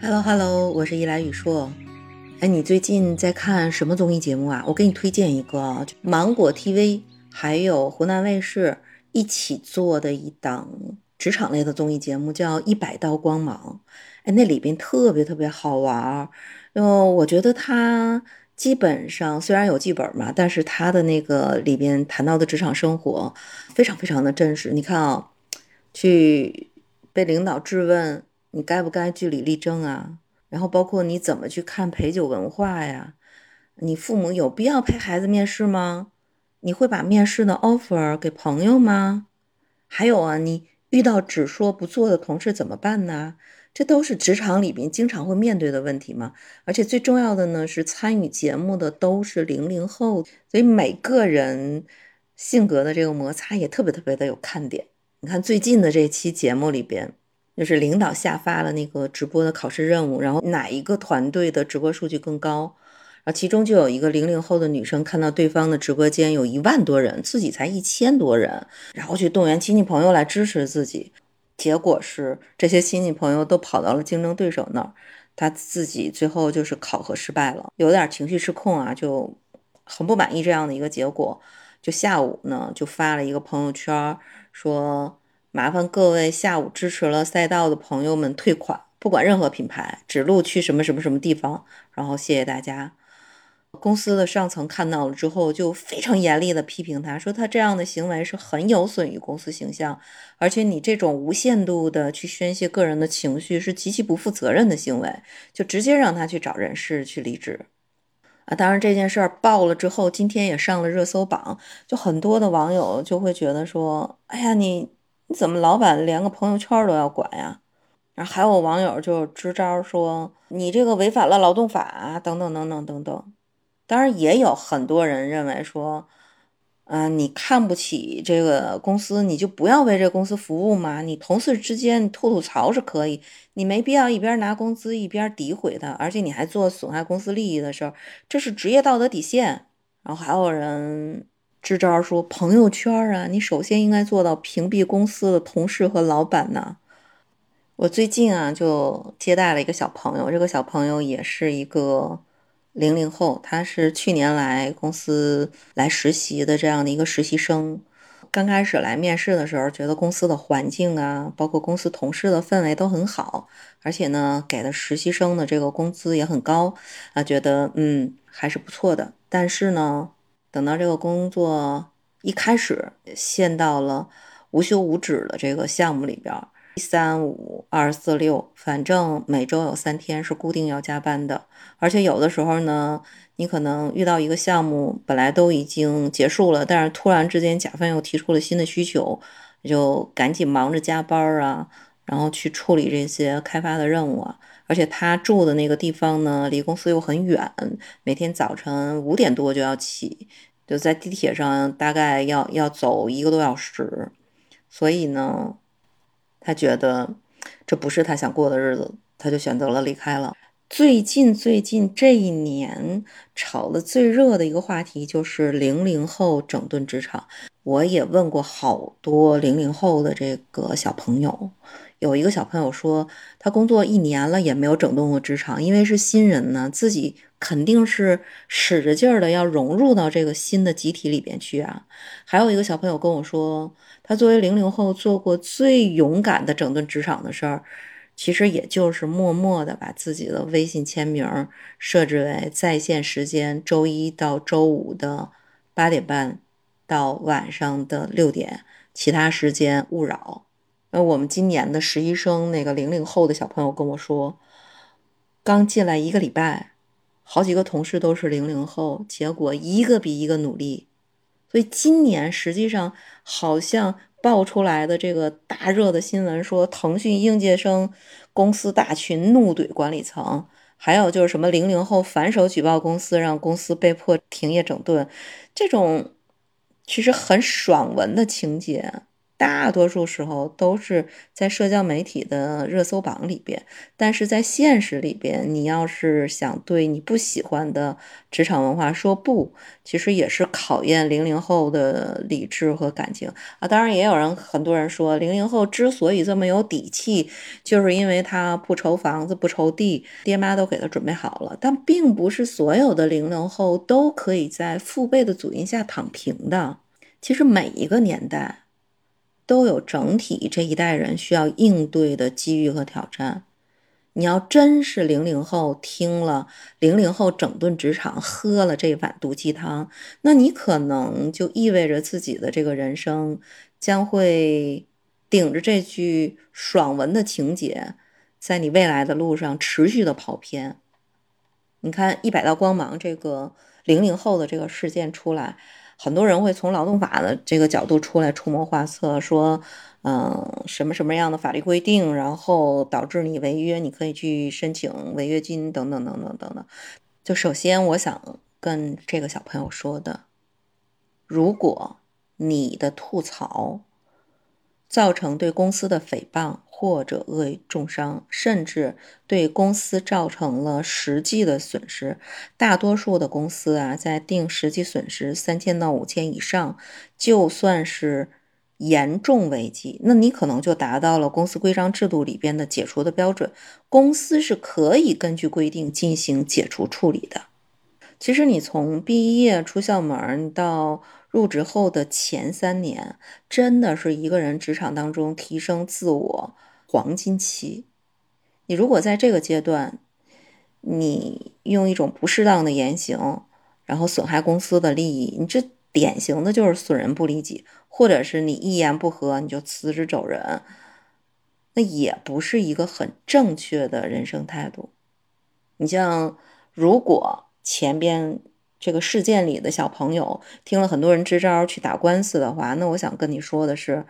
Hello Hello，我是一来雨硕。哎，你最近在看什么综艺节目啊？我给你推荐一个，芒果 TV 还有湖南卫视一起做的一档职场类的综艺节目，叫《一百道光芒》。哎，那里边特别特别好玩，因为我觉得它基本上虽然有剧本嘛，但是它的那个里边谈到的职场生活非常非常的真实。你看啊，去被领导质问。你该不该据理力争啊？然后包括你怎么去看陪酒文化呀？你父母有必要陪孩子面试吗？你会把面试的 offer 给朋友吗？还有啊，你遇到只说不做的同事怎么办呢？这都是职场里边经常会面对的问题嘛。而且最重要的呢，是参与节目的都是零零后，所以每个人性格的这个摩擦也特别特别的有看点。你看最近的这期节目里边。就是领导下发了那个直播的考试任务，然后哪一个团队的直播数据更高？然后其中就有一个零零后的女生看到对方的直播间有一万多人，自己才一千多人，然后去动员亲戚朋友来支持自己。结果是这些亲戚朋友都跑到了竞争对手那儿，她自己最后就是考核失败了，有点情绪失控啊，就很不满意这样的一个结果。就下午呢，就发了一个朋友圈说。麻烦各位下午支持了赛道的朋友们退款，不管任何品牌，指路去什么什么什么地方。然后谢谢大家。公司的上层看到了之后，就非常严厉的批评他，说他这样的行为是很有损于公司形象，而且你这种无限度的去宣泄个人的情绪是极其不负责任的行为，就直接让他去找人事去离职。啊，当然这件事儿爆了之后，今天也上了热搜榜，就很多的网友就会觉得说，哎呀你。你怎么老板连个朋友圈都要管呀？然后还有网友就支招说你这个违反了劳动法等等等等等等。当然也有很多人认为说，嗯，你看不起这个公司，你就不要为这个公司服务嘛。你同事之间吐吐槽是可以，你没必要一边拿工资一边诋毁他，而且你还做损害公司利益的事儿，这是职业道德底线。然后还有人。支招说朋友圈啊，你首先应该做到屏蔽公司的同事和老板呢。我最近啊就接待了一个小朋友，这个小朋友也是一个零零后，他是去年来公司来实习的这样的一个实习生。刚开始来面试的时候，觉得公司的环境啊，包括公司同事的氛围都很好，而且呢给的实习生的这个工资也很高啊，觉得嗯还是不错的。但是呢。等到这个工作一开始，陷到了无休无止的这个项目里边，一三五二四六，反正每周有三天是固定要加班的。而且有的时候呢，你可能遇到一个项目本来都已经结束了，但是突然之间甲方又提出了新的需求，就赶紧忙着加班啊，然后去处理这些开发的任务啊。而且他住的那个地方呢，离公司又很远，每天早晨五点多就要起，就在地铁上大概要要走一个多小时，所以呢，他觉得这不是他想过的日子，他就选择了离开了。最近最近这一年炒的最热的一个话题就是零零后整顿职场，我也问过好多零零后的这个小朋友。有一个小朋友说，他工作一年了也没有整顿过职场，因为是新人呢，自己肯定是使着劲儿的要融入到这个新的集体里边去啊。还有一个小朋友跟我说，他作为零零后做过最勇敢的整顿职场的事儿，其实也就是默默的把自己的微信签名设置为在线时间，周一到周五的八点半到晚上的六点，其他时间勿扰。那我们今年的实习生，那个零零后的小朋友跟我说，刚进来一个礼拜，好几个同事都是零零后，结果一个比一个努力。所以今年实际上好像爆出来的这个大热的新闻，说腾讯应届生公司大群怒怼管理层，还有就是什么零零后反手举报公司，让公司被迫停业整顿，这种其实很爽文的情节。大多数时候都是在社交媒体的热搜榜里边，但是在现实里边，你要是想对你不喜欢的职场文化说不，其实也是考验零零后的理智和感情啊。当然，也有人很多人说，零零后之所以这么有底气，就是因为他不愁房子不愁地，爹妈都给他准备好了。但并不是所有的零零后都可以在父辈的祖荫下躺平的。其实每一个年代。都有整体这一代人需要应对的机遇和挑战。你要真是零零后听了零零后整顿职场，喝了这碗毒鸡汤，那你可能就意味着自己的这个人生将会顶着这句爽文的情节，在你未来的路上持续的跑偏。你看一百道光芒这个零零后的这个事件出来。很多人会从劳动法的这个角度出来出谋划策，说，嗯，什么什么样的法律规定，然后导致你违约，你可以去申请违约金，等等等等等等。就首先，我想跟这个小朋友说的，如果你的吐槽造成对公司的诽谤。或者恶意重伤，甚至对公司造成了实际的损失。大多数的公司啊，在定实际损失三千到五千以上，就算是严重违纪，那你可能就达到了公司规章制度里边的解除的标准。公司是可以根据规定进行解除处理的。其实你从毕业出校门到入职后的前三年，真的是一个人职场当中提升自我。黄金期，你如果在这个阶段，你用一种不适当的言行，然后损害公司的利益，你这典型的就是损人不利己，或者是你一言不合你就辞职走人，那也不是一个很正确的人生态度。你像，如果前边这个事件里的小朋友听了很多人支招去打官司的话，那我想跟你说的是。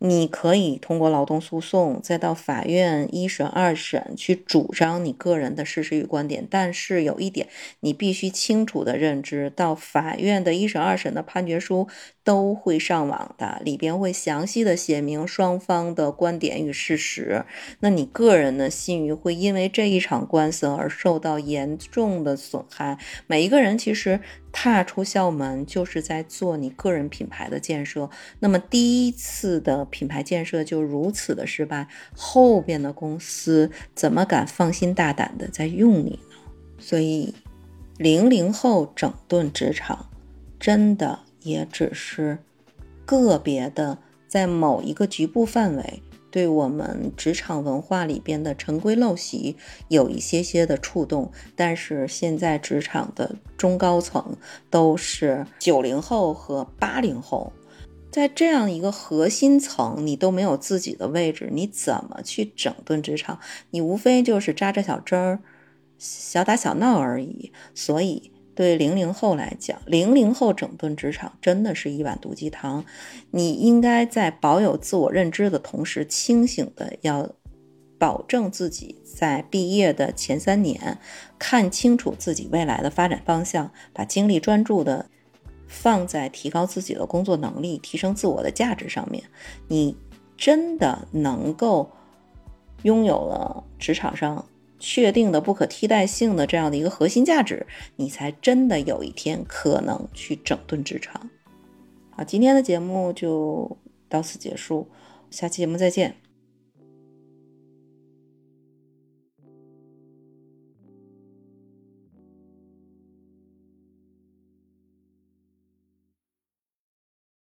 你可以通过劳动诉讼，再到法院一审、二审去主张你个人的事实与观点。但是有一点，你必须清楚的认知到，法院的一审、二审的判决书都会上网的，里边会详细的写明双方的观点与事实。那你个人的信誉会因为这一场官司而受到严重的损害。每一个人其实。踏出校门就是在做你个人品牌的建设，那么第一次的品牌建设就如此的失败，后边的公司怎么敢放心大胆的在用你呢？所以，零零后整顿职场，真的也只是个别的在某一个局部范围。对我们职场文化里边的陈规陋习有一些些的触动，但是现在职场的中高层都是九零后和八零后，在这样一个核心层，你都没有自己的位置，你怎么去整顿职场？你无非就是扎扎小针儿、小打小闹而已，所以。对零零后来讲，零零后整顿职场真的是一碗毒鸡汤。你应该在保有自我认知的同时，清醒的要保证自己在毕业的前三年看清楚自己未来的发展方向，把精力专注的放在提高自己的工作能力、提升自我的价值上面。你真的能够拥有了职场上。确定的不可替代性的这样的一个核心价值，你才真的有一天可能去整顿职场。好，今天的节目就到此结束，下期节目再见。